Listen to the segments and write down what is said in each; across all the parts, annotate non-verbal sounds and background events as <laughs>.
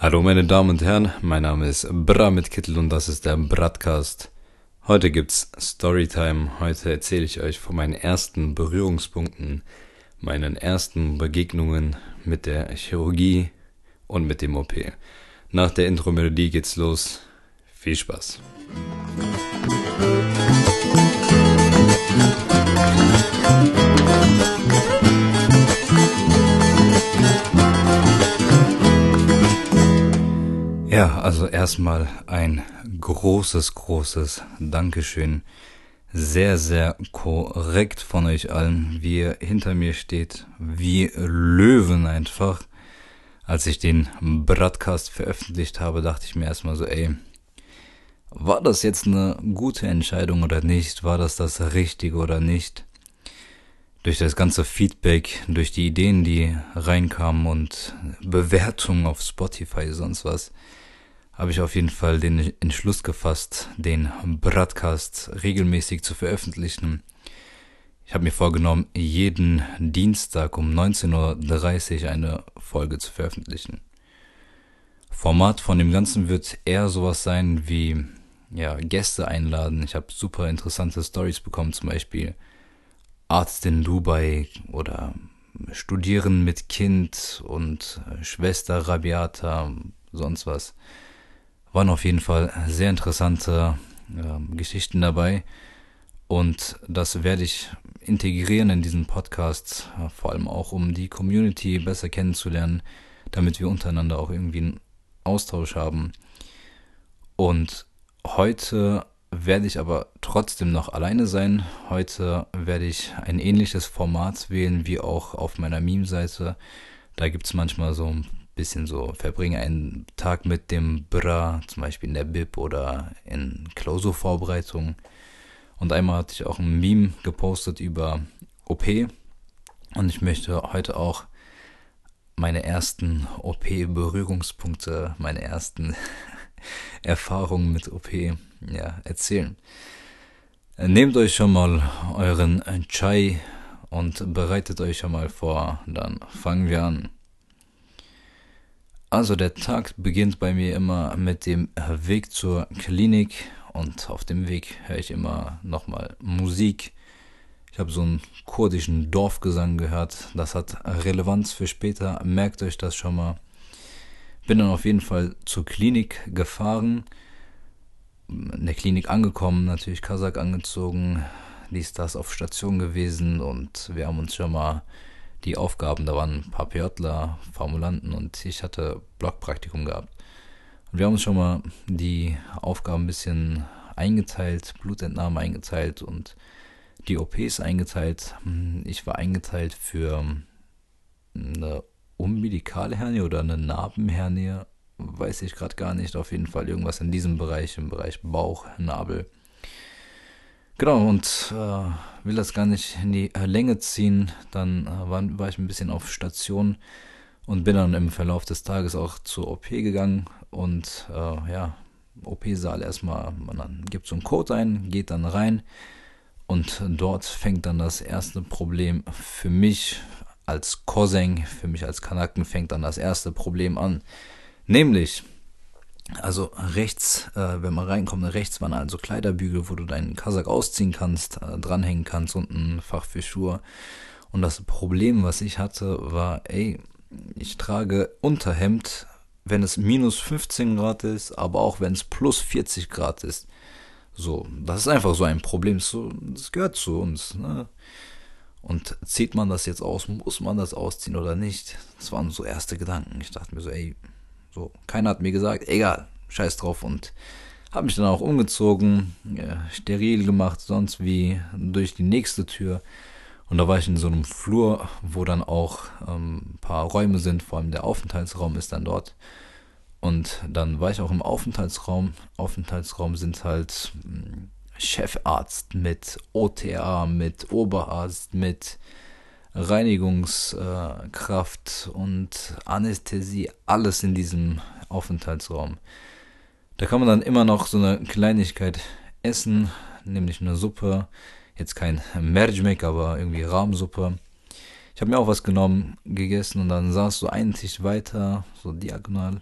Hallo meine Damen und Herren, mein Name ist Bra mit Kittel und das ist der Bratcast. Heute gibt's Storytime. Heute erzähle ich euch von meinen ersten Berührungspunkten, meinen ersten Begegnungen mit der Chirurgie und mit dem OP. Nach der Intro-Melodie geht's los. Viel Spaß. Ja, also erstmal ein großes, großes Dankeschön. Sehr, sehr korrekt von euch allen, wie ihr hinter mir steht, wie Löwen einfach. Als ich den Broadcast veröffentlicht habe, dachte ich mir erstmal so, ey, war das jetzt eine gute Entscheidung oder nicht? War das das Richtige oder nicht? Durch das ganze Feedback, durch die Ideen, die reinkamen und Bewertungen auf Spotify, sonst was, habe ich auf jeden Fall den Entschluss gefasst, den Broadcast regelmäßig zu veröffentlichen. Ich habe mir vorgenommen, jeden Dienstag um 19.30 Uhr eine Folge zu veröffentlichen. Format von dem Ganzen wird eher sowas sein wie ja, Gäste einladen. Ich habe super interessante Stories bekommen, zum Beispiel Arzt in Dubai oder Studieren mit Kind und Schwester Rabiata, sonst was waren auf jeden Fall sehr interessante äh, Geschichten dabei. Und das werde ich integrieren in diesen Podcast, äh, vor allem auch um die Community besser kennenzulernen, damit wir untereinander auch irgendwie einen Austausch haben. Und heute werde ich aber trotzdem noch alleine sein. Heute werde ich ein ähnliches Format wählen wie auch auf meiner Meme-Seite. Da gibt es manchmal so ein bisschen so, verbringe einen Tag mit dem Bra, zum Beispiel in der Bib oder in Klausurvorbereitung. Und einmal hatte ich auch ein Meme gepostet über OP. Und ich möchte heute auch meine ersten OP-Berührungspunkte, meine ersten <laughs> Erfahrungen mit OP ja, erzählen. Nehmt euch schon mal euren Chai und bereitet euch schon mal vor, dann fangen wir an. Also der Tag beginnt bei mir immer mit dem Weg zur Klinik und auf dem Weg höre ich immer nochmal Musik. Ich habe so einen kurdischen Dorfgesang gehört, das hat Relevanz für später, merkt euch das schon mal. Bin dann auf jeden Fall zur Klinik gefahren, in der Klinik angekommen, natürlich Kasach angezogen, dies das auf Station gewesen. Und wir haben uns schon mal die Aufgaben, da waren ein paar PJler, Formulanten und ich hatte Blockpraktikum gehabt. Und wir haben uns schon mal die Aufgaben ein bisschen eingeteilt, Blutentnahme eingeteilt und die OPs eingeteilt. Ich war eingeteilt für eine umbilikale Hernie oder eine Narbenhernie, weiß ich gerade gar nicht. Auf jeden Fall irgendwas in diesem Bereich, im Bereich Bauch, Nabel. Genau, und äh, will das gar nicht in die äh, Länge ziehen. Dann äh, war, war ich ein bisschen auf Station und bin dann im Verlauf des Tages auch zur OP gegangen. Und äh, ja, OP-Saal erstmal, man gibt so einen Code ein, geht dann rein. Und dort fängt dann das erste Problem für mich als Cousin, für mich als Kanaken fängt dann das erste Problem an. Nämlich, also rechts, äh, wenn man reinkommt, rechts waren also Kleiderbügel, wo du deinen Kasach ausziehen kannst, äh, dranhängen kannst und ein Fach für Schuhe. Und das Problem, was ich hatte, war, ey, ich trage Unterhemd, wenn es minus 15 Grad ist, aber auch wenn es plus 40 Grad ist. So, das ist einfach so ein Problem. So, das gehört zu uns. Ne? Und zieht man das jetzt aus, muss man das ausziehen oder nicht? Das waren so erste Gedanken. Ich dachte mir so, ey, so, keiner hat mir gesagt, egal, scheiß drauf und habe mich dann auch umgezogen, ja, steril gemacht, sonst wie durch die nächste Tür. Und da war ich in so einem Flur, wo dann auch ähm, ein paar Räume sind, vor allem der Aufenthaltsraum ist dann dort. Und dann war ich auch im Aufenthaltsraum. Aufenthaltsraum sind halt hm, Chefarzt mit OTA, mit Oberarzt, mit Reinigungskraft und Anästhesie, alles in diesem Aufenthaltsraum. Da kann man dann immer noch so eine Kleinigkeit essen, nämlich eine Suppe. Jetzt kein Merjmek, aber irgendwie Rahmsuppe. Ich habe mir auch was genommen, gegessen und dann saß so einen Tisch weiter, so diagonal,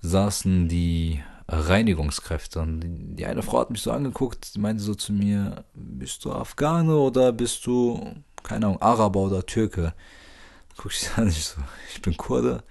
saßen die Reinigungskräfte. Und die, die eine Frau hat mich so angeguckt, die meinte so zu mir, bist du Afghane oder bist du, keine Ahnung, Araber oder Türke? Guck ich an, <laughs> ich so, ich bin Kurde.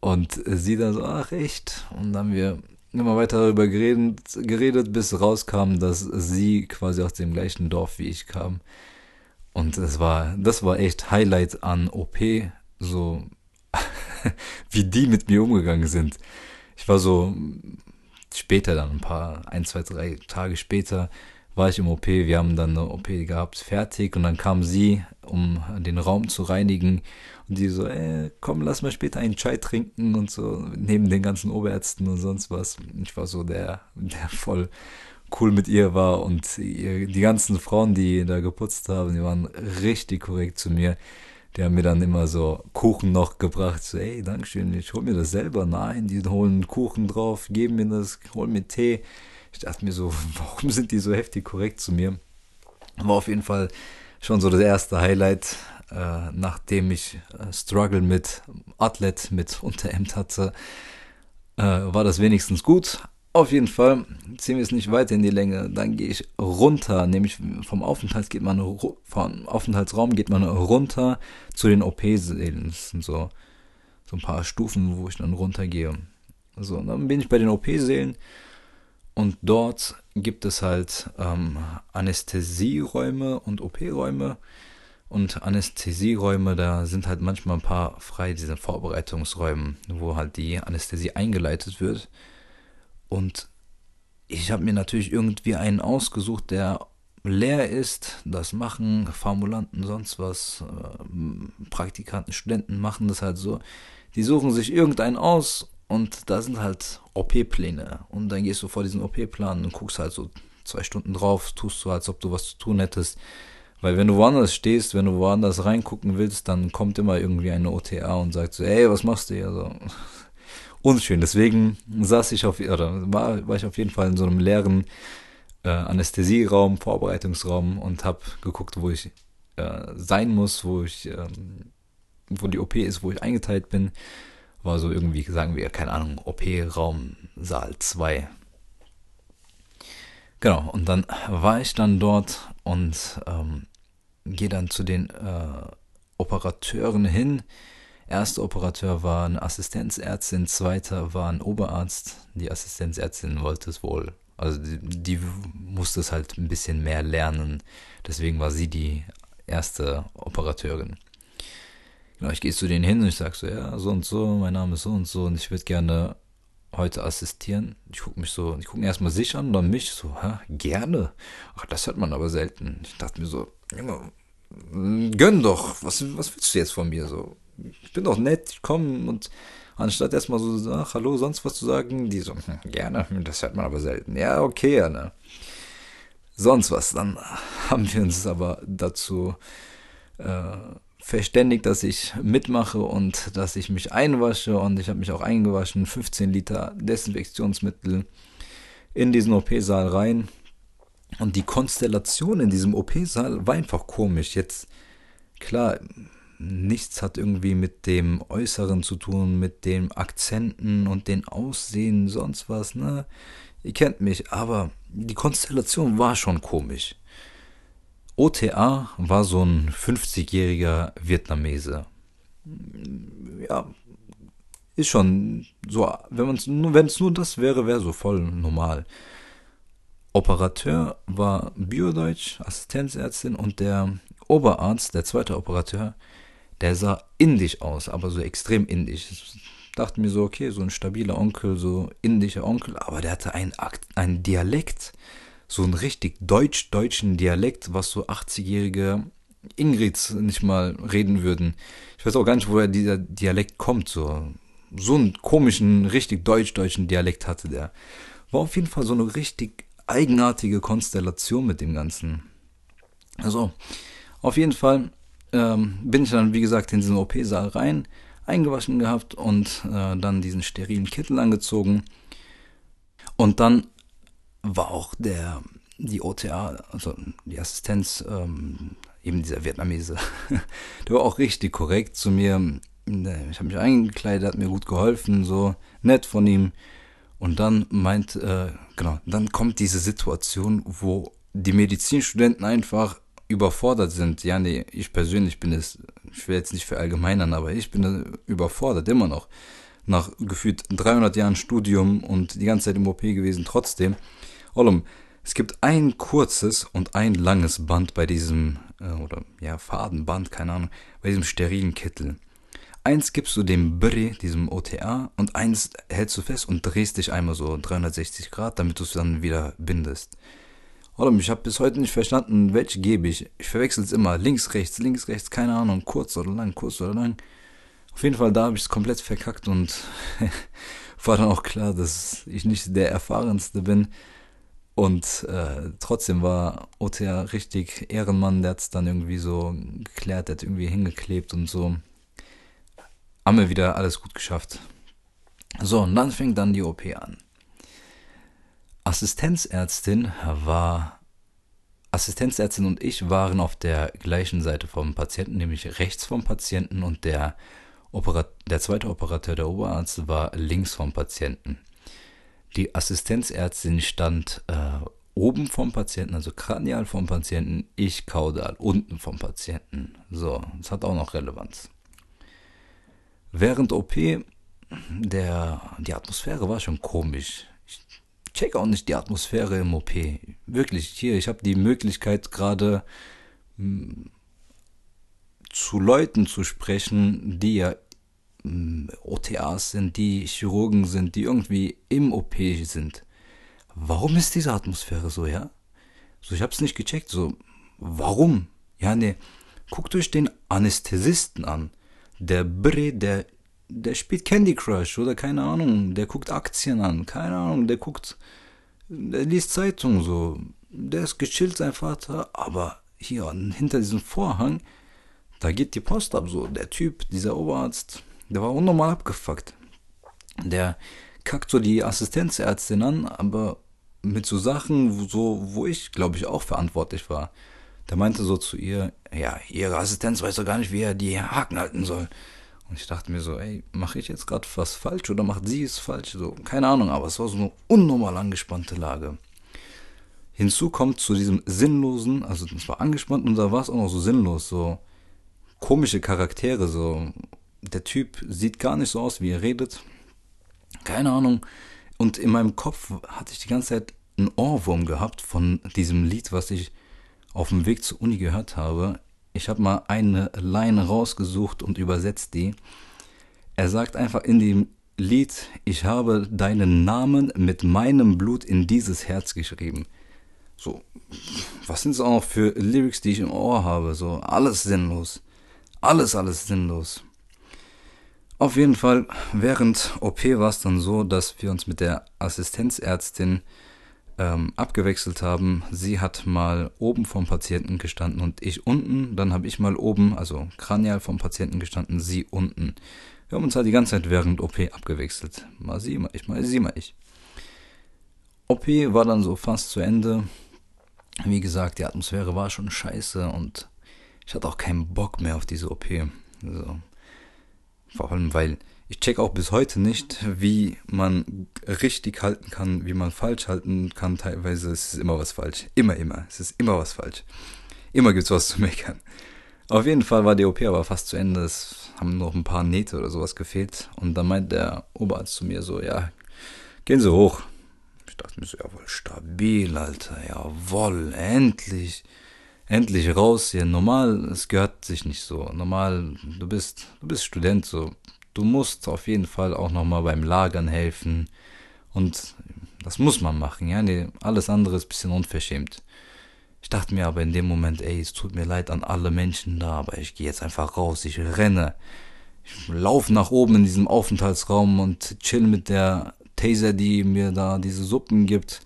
Und sie dann so, ach echt? Und dann haben wir immer weiter darüber geredet, geredet, bis rauskam, dass sie quasi aus dem gleichen Dorf wie ich kam. Und es war, das war echt Highlight an OP, so <laughs> wie die mit mir umgegangen sind. Ich war so später dann, ein paar, ein, zwei, drei Tage später, war ich im OP, wir haben dann eine OP gehabt, fertig und dann kam sie, um den Raum zu reinigen und die so, äh, komm, lass mal später einen Chai trinken und so, neben den ganzen Oberärzten und sonst was. Ich war so der, der voll cool mit ihr war und die ganzen Frauen, die da geputzt haben, die waren richtig korrekt zu mir. Die haben mir dann immer so Kuchen noch gebracht. So, ey, Dankeschön, ich hol mir das selber. Nein, die holen Kuchen drauf, geben mir das, holen mir Tee. Ich dachte mir so, <laughs> warum sind die so heftig korrekt zu mir? War auf jeden Fall schon so das erste Highlight, äh, nachdem ich äh, Struggle mit Athlet, mit Unterhemd hatte, äh, war das wenigstens gut. Auf jeden Fall ziehen wir es nicht weiter in die Länge. Dann gehe ich runter, nämlich vom Aufenthalts geht man vom Aufenthaltsraum geht man runter zu den OP-Sälen. Das sind so, so ein paar Stufen, wo ich dann runtergehe. So, dann bin ich bei den OP-Sälen und dort gibt es halt ähm, Anästhesieräume und OP-Räume. Und Anästhesieräume, da sind halt manchmal ein paar frei, diese Vorbereitungsräume, wo halt die Anästhesie eingeleitet wird. Und ich habe mir natürlich irgendwie einen ausgesucht, der leer ist. Das machen Formulanten, sonst was, äh, Praktikanten, Studenten machen das halt so. Die suchen sich irgendeinen aus und da sind halt OP-Pläne. Und dann gehst du vor diesen OP-Plan und guckst halt so zwei Stunden drauf, tust so, als ob du was zu tun hättest. Weil wenn du woanders stehst, wenn du woanders reingucken willst, dann kommt immer irgendwie eine OTA und sagt so, ey, was machst du hier? So, <laughs> unschön. Deswegen saß ich auf, oder war, war ich auf jeden Fall in so einem leeren äh, Anästhesieraum, Vorbereitungsraum und habe geguckt, wo ich äh, sein muss, wo ich, ähm, wo die OP ist, wo ich eingeteilt bin. War so irgendwie, sagen wir, keine Ahnung, OP-Raum Saal 2. Genau, und dann war ich dann dort und ähm, gehe dann zu den äh, Operateuren hin, Erster Operateur war eine Assistenzärztin, zweiter war ein Oberarzt. Die Assistenzärztin wollte es wohl. Also die, die musste es halt ein bisschen mehr lernen. Deswegen war sie die erste Operateurin. Genau, ich gehe zu denen hin und ich sage so, ja, so und so, mein Name ist so und so und ich würde gerne heute assistieren. Ich gucke mich so, ich gucke erstmal sich an, dann mich so, hä, gerne. Ach, das hört man aber selten. Ich dachte mir so, Junge, gönn doch, was, was willst du jetzt von mir so? ich bin doch nett, ich komme und anstatt erstmal so, ach, hallo, sonst was zu sagen, die so, hm, gerne, das hört man aber selten. Ja, okay, ja, ne. Sonst was. Dann haben wir uns aber dazu äh, verständigt, dass ich mitmache und dass ich mich einwasche und ich habe mich auch eingewaschen, 15 Liter Desinfektionsmittel in diesen OP-Saal rein. Und die Konstellation in diesem OP-Saal war einfach komisch. Jetzt, klar, nichts hat irgendwie mit dem Äußeren zu tun, mit den Akzenten und den Aussehen, sonst was, ne? Ihr kennt mich, aber die Konstellation war schon komisch. OTA war so ein 50-jähriger Vietnamese. Ja, ist schon so, wenn man es nur, wenn es nur das wäre, wäre so voll normal. Operateur war Biodeutsch, Assistenzärztin und der Oberarzt, der zweite Operateur, der sah indisch aus, aber so extrem indisch. Ich dachte mir so, okay, so ein stabiler Onkel, so indischer Onkel, aber der hatte einen, einen Dialekt, so einen richtig deutsch-deutschen Dialekt, was so 80-jährige Ingrids nicht mal reden würden. Ich weiß auch gar nicht, woher dieser Dialekt kommt, so. So einen komischen, richtig deutsch-deutschen Dialekt hatte der. War auf jeden Fall so eine richtig eigenartige Konstellation mit dem Ganzen. Also, auf jeden Fall ähm, bin ich dann, wie gesagt, in diesen OP-Saal rein, eingewaschen gehabt und äh, dann diesen sterilen Kittel angezogen. Und dann war auch der, die OTA, also die Assistenz, ähm, eben dieser Vietnamese, <laughs> der war auch richtig korrekt zu mir. ich habe mich eingekleidet, hat mir gut geholfen, so nett von ihm. Und dann meint, äh, genau, dann kommt diese Situation, wo die Medizinstudenten einfach überfordert sind. Ja, nee, ich persönlich bin es, ich will jetzt nicht verallgemeinern, aber ich bin überfordert, immer noch. Nach gefühlt 300 Jahren Studium und die ganze Zeit im OP gewesen, trotzdem. Ollum, es gibt ein kurzes und ein langes Band bei diesem, äh, oder ja, Fadenband, keine Ahnung, bei diesem sterilen Kittel. Eins gibst du dem Bri, diesem OTA, und eins hältst du fest und drehst dich einmal so 360 Grad, damit du es dann wieder bindest. Oder ich habe bis heute nicht verstanden, welche gebe ich. Ich verwechsel es immer. Links, rechts, links, rechts, keine Ahnung, kurz oder lang, kurz oder lang. Auf jeden Fall, da habe ich es komplett verkackt und <laughs> war dann auch klar, dass ich nicht der Erfahrenste bin. Und äh, trotzdem war OTA richtig Ehrenmann, der hat es dann irgendwie so geklärt, der hat irgendwie hingeklebt und so haben wir wieder alles gut geschafft. So, und dann fängt dann die OP an. Assistenzärztin war Assistenzärztin und ich waren auf der gleichen Seite vom Patienten, nämlich rechts vom Patienten und der, Operat der zweite Operateur, der Oberarzt, war links vom Patienten. Die Assistenzärztin stand äh, oben vom Patienten, also kranial vom Patienten, ich kaudal unten vom Patienten. So, das hat auch noch Relevanz. Während OP, der, die Atmosphäre war schon komisch. Ich check auch nicht die Atmosphäre im OP. Wirklich, hier, ich habe die Möglichkeit gerade hm, zu Leuten zu sprechen, die ja OTAs sind, die Chirurgen sind, die irgendwie im OP sind. Warum ist diese Atmosphäre so, ja? So, ich hab's nicht gecheckt, so, warum? Ja, ne, guckt euch den Anästhesisten an der Bre, der, der spielt Candy Crush oder keine Ahnung, der guckt Aktien an, keine Ahnung, der guckt, der liest Zeitung so, der ist gechillt, sein Vater, aber hier hinter diesem Vorhang, da geht die Post ab so. Der Typ, dieser Oberarzt, der war unnormal abgefuckt. Der kackt so die Assistenzärztin an, aber mit so Sachen, so, wo ich, glaube ich, auch verantwortlich war. Der meinte so zu ihr, ja, ihre Assistenz weiß doch gar nicht, wie er die Haken halten soll. Und ich dachte mir so, ey, mache ich jetzt gerade was falsch oder macht sie es falsch? So, keine Ahnung, aber es war so eine unnormal angespannte Lage. Hinzu kommt zu diesem sinnlosen, also es war angespannt und da war es auch noch so sinnlos, so komische Charaktere, so der Typ sieht gar nicht so aus, wie er redet. Keine Ahnung. Und in meinem Kopf hatte ich die ganze Zeit einen Ohrwurm gehabt von diesem Lied, was ich auf dem Weg zur Uni gehört habe. Ich habe mal eine Line rausgesucht und übersetzt die. Er sagt einfach in dem Lied, ich habe deinen Namen mit meinem Blut in dieses Herz geschrieben. So, was sind es auch für Lyrics, die ich im Ohr habe? So, alles sinnlos. Alles, alles sinnlos. Auf jeden Fall, während OP war es dann so, dass wir uns mit der Assistenzärztin ähm, abgewechselt haben. Sie hat mal oben vom Patienten gestanden und ich unten. Dann habe ich mal oben, also kranial vom Patienten gestanden, sie unten. Wir haben uns halt die ganze Zeit während OP abgewechselt. Mal sie, mal ich, mal sie, mal ich. OP war dann so fast zu Ende. Wie gesagt, die Atmosphäre war schon scheiße und ich hatte auch keinen Bock mehr auf diese OP. Also, vor allem, weil ich check auch bis heute nicht, wie man richtig halten kann, wie man falsch halten kann. Teilweise ist es immer was falsch. Immer, immer. Es ist immer was falsch. Immer gibt's was zu meckern. Auf jeden Fall war die OP aber fast zu Ende. Es haben noch ein paar Nähte oder sowas gefehlt. Und dann meint der Oberarzt zu mir so, ja, gehen Sie hoch. Ich dachte mir so, jawohl, stabil, Alter, jawohl, endlich, endlich raus hier. Normal, es gehört sich nicht so. Normal, du bist, du bist Student, so, du musst auf jeden Fall auch nochmal beim Lagern helfen. Und das muss man machen, ja. Nee, alles andere ist bisschen unverschämt. Ich dachte mir aber in dem Moment, ey, es tut mir leid an alle Menschen da, aber ich gehe jetzt einfach raus, ich renne. Ich laufe nach oben in diesem Aufenthaltsraum und chill mit der Taser, die mir da diese Suppen gibt.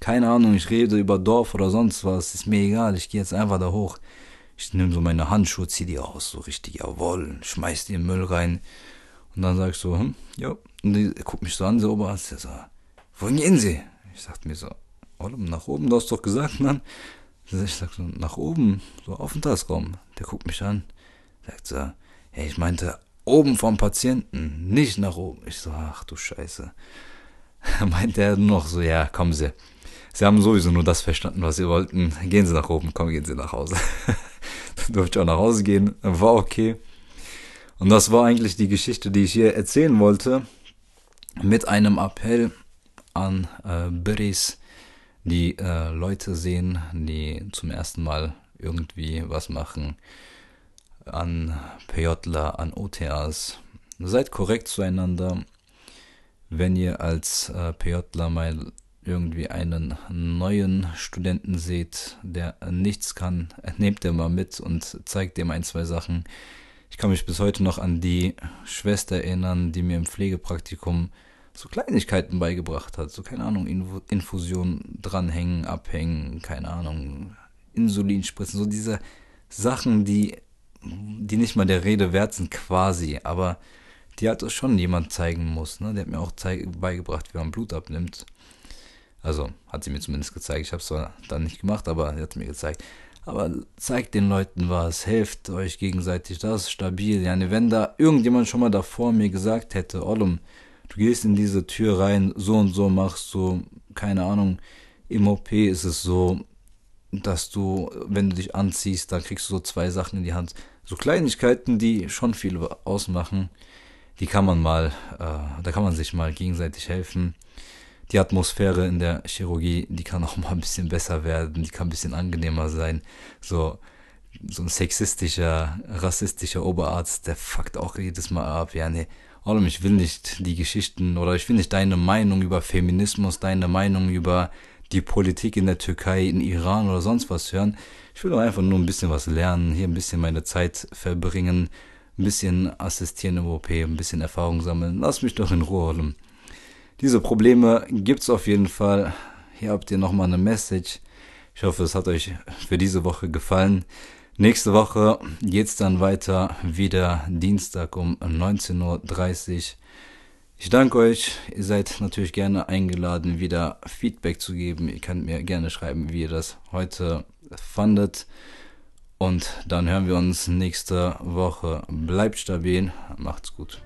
Keine Ahnung, ich rede über Dorf oder sonst was, ist mir egal, ich gehe jetzt einfach da hoch. Ich nehme so meine Handschuhe, zieh die aus, so richtig, jawoll, schmeiß die in den Müll rein. Und dann sag ich so, hm, ja. Und die guckt mich so an, so Oberarzt, der so, wohin gehen Sie? Ich sag mir so, nach oben, du hast doch gesagt, Mann. Ich sag so, nach oben, so Aufenthaltsraum. Der guckt mich an, sagt so, ja, ich meinte oben vom Patienten, nicht nach oben. Ich so, ach du Scheiße. <laughs> Meint er noch so, ja, kommen Sie. Sie haben sowieso nur das verstanden, was Sie wollten. Gehen Sie nach oben, komm, gehen Sie nach Hause. Dann <laughs> durfte ich auch nach Hause gehen, war okay. Und das war eigentlich die Geschichte, die ich hier erzählen wollte, mit einem Appell an äh, Berries, die äh, Leute sehen, die zum ersten Mal irgendwie was machen, an PJler, an OTAs. Seid korrekt zueinander. Wenn ihr als äh, PJler mal irgendwie einen neuen Studenten seht, der nichts kann, <laughs> nehmt ihr mal mit und zeigt ihm ein, zwei Sachen. Ich kann mich bis heute noch an die Schwester erinnern, die mir im Pflegepraktikum so Kleinigkeiten beigebracht hat. So, keine Ahnung, Infusion dranhängen, abhängen, keine Ahnung, Insulin spritzen. So diese Sachen, die, die nicht mal der Rede wert sind, quasi. Aber die hat schon jemand zeigen muss. Ne? Der hat mir auch beigebracht, wie man Blut abnimmt. Also hat sie mir zumindest gezeigt. Ich habe es zwar dann nicht gemacht, aber sie hat mir gezeigt. Aber zeigt den Leuten was, helft euch gegenseitig, das ist stabil. Ja, ne, wenn da irgendjemand schon mal davor mir gesagt hätte, Ollum, du gehst in diese Tür rein, so und so machst du, keine Ahnung, im OP ist es so, dass du, wenn du dich anziehst, dann kriegst du so zwei Sachen in die Hand. So Kleinigkeiten, die schon viel ausmachen, die kann man mal, äh, da kann man sich mal gegenseitig helfen die Atmosphäre in der Chirurgie, die kann auch mal ein bisschen besser werden, die kann ein bisschen angenehmer sein. So, so ein sexistischer, rassistischer Oberarzt, der fuckt auch jedes Mal ab. Ja, nee, Allem, ich will nicht die Geschichten oder ich will nicht deine Meinung über Feminismus, deine Meinung über die Politik in der Türkei, in Iran oder sonst was hören. Ich will doch einfach nur ein bisschen was lernen, hier ein bisschen meine Zeit verbringen, ein bisschen assistieren im OP, ein bisschen Erfahrung sammeln. Lass mich doch in Ruhe, Allem. Diese Probleme gibt's auf jeden Fall. Hier habt ihr nochmal eine Message. Ich hoffe, es hat euch für diese Woche gefallen. Nächste Woche geht's dann weiter, wieder Dienstag um 19.30 Uhr. Ich danke euch. Ihr seid natürlich gerne eingeladen, wieder Feedback zu geben. Ihr könnt mir gerne schreiben, wie ihr das heute fandet. Und dann hören wir uns nächste Woche. Bleibt stabil, macht's gut.